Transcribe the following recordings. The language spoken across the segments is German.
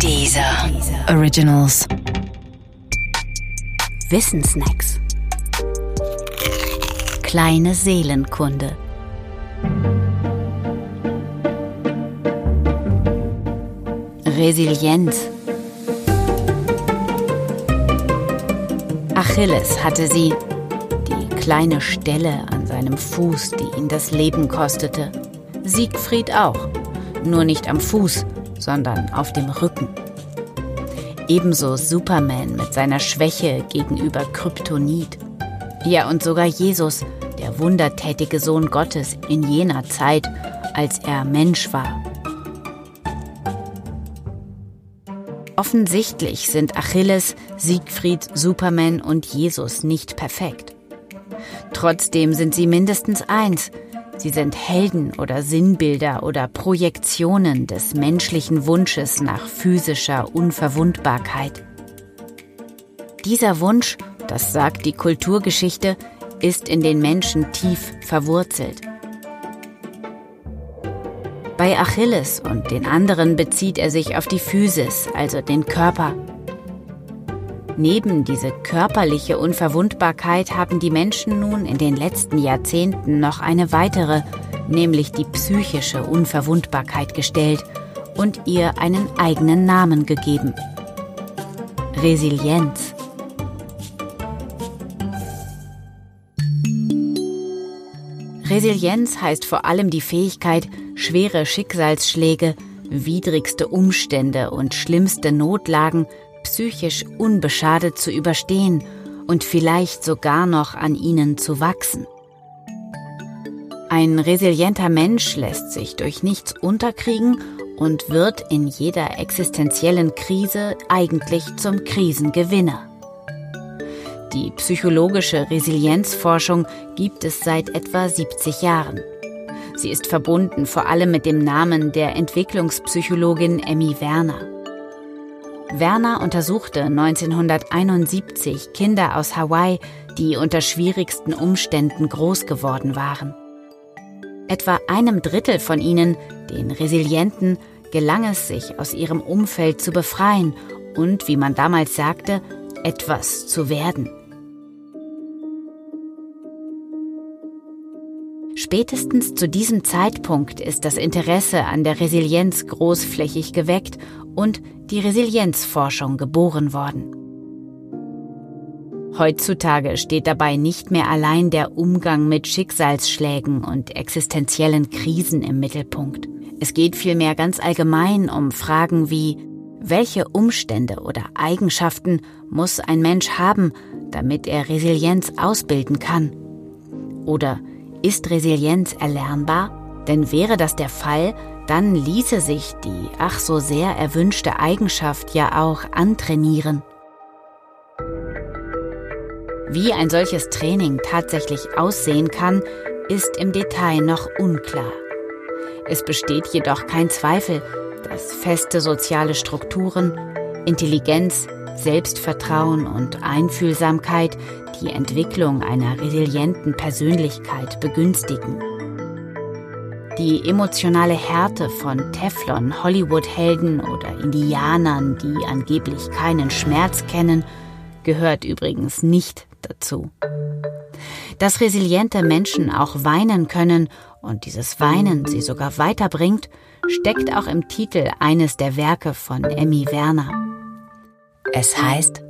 Dieser Originals. Wissensnacks. Kleine Seelenkunde. Resilienz. Achilles hatte sie, die kleine Stelle an seinem Fuß, die ihn das Leben kostete. Siegfried auch, nur nicht am Fuß, sondern auf dem Rücken. Ebenso Superman mit seiner Schwäche gegenüber Kryptonit. Ja, und sogar Jesus, der wundertätige Sohn Gottes in jener Zeit, als er Mensch war. Offensichtlich sind Achilles, Siegfried, Superman und Jesus nicht perfekt. Trotzdem sind sie mindestens eins. Sie sind Helden oder Sinnbilder oder Projektionen des menschlichen Wunsches nach physischer Unverwundbarkeit. Dieser Wunsch, das sagt die Kulturgeschichte, ist in den Menschen tief verwurzelt. Bei Achilles und den anderen bezieht er sich auf die Physis, also den Körper. Neben diese körperliche Unverwundbarkeit haben die Menschen nun in den letzten Jahrzehnten noch eine weitere, nämlich die psychische Unverwundbarkeit gestellt und ihr einen eigenen Namen gegeben. Resilienz. Resilienz heißt vor allem die Fähigkeit, schwere Schicksalsschläge, widrigste Umstände und schlimmste Notlagen psychisch unbeschadet zu überstehen und vielleicht sogar noch an ihnen zu wachsen. Ein resilienter Mensch lässt sich durch nichts unterkriegen und wird in jeder existenziellen Krise eigentlich zum Krisengewinner. Die psychologische Resilienzforschung gibt es seit etwa 70 Jahren. Sie ist verbunden vor allem mit dem Namen der Entwicklungspsychologin Emmy Werner. Werner untersuchte 1971 Kinder aus Hawaii, die unter schwierigsten Umständen groß geworden waren. Etwa einem Drittel von ihnen, den Resilienten, gelang es sich aus ihrem Umfeld zu befreien und, wie man damals sagte, etwas zu werden. Spätestens zu diesem Zeitpunkt ist das Interesse an der Resilienz großflächig geweckt und die Resilienzforschung geboren worden. Heutzutage steht dabei nicht mehr allein der Umgang mit Schicksalsschlägen und existenziellen Krisen im Mittelpunkt. Es geht vielmehr ganz allgemein um Fragen wie, welche Umstände oder Eigenschaften muss ein Mensch haben, damit er Resilienz ausbilden kann? Oder ist Resilienz erlernbar? Denn wäre das der Fall, dann ließe sich die ach so sehr erwünschte Eigenschaft ja auch antrainieren. Wie ein solches Training tatsächlich aussehen kann, ist im Detail noch unklar. Es besteht jedoch kein Zweifel, dass feste soziale Strukturen, Intelligenz, Selbstvertrauen und Einfühlsamkeit die Entwicklung einer resilienten Persönlichkeit begünstigen. Die emotionale Härte von Teflon, Hollywood-Helden oder Indianern, die angeblich keinen Schmerz kennen, gehört übrigens nicht dazu. Dass resiliente Menschen auch weinen können und dieses Weinen sie sogar weiterbringt, steckt auch im Titel eines der Werke von Emmy Werner. Es heißt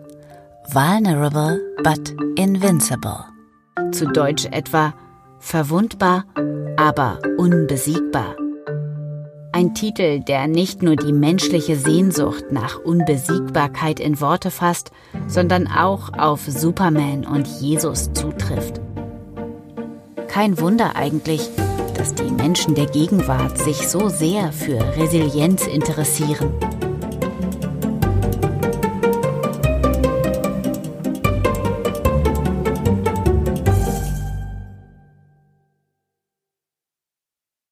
Vulnerable but Invincible. Zu Deutsch etwa verwundbar, aber unbesiegbar. Ein Titel, der nicht nur die menschliche Sehnsucht nach Unbesiegbarkeit in Worte fasst, sondern auch auf Superman und Jesus zutrifft. Kein Wunder eigentlich, dass die Menschen der Gegenwart sich so sehr für Resilienz interessieren.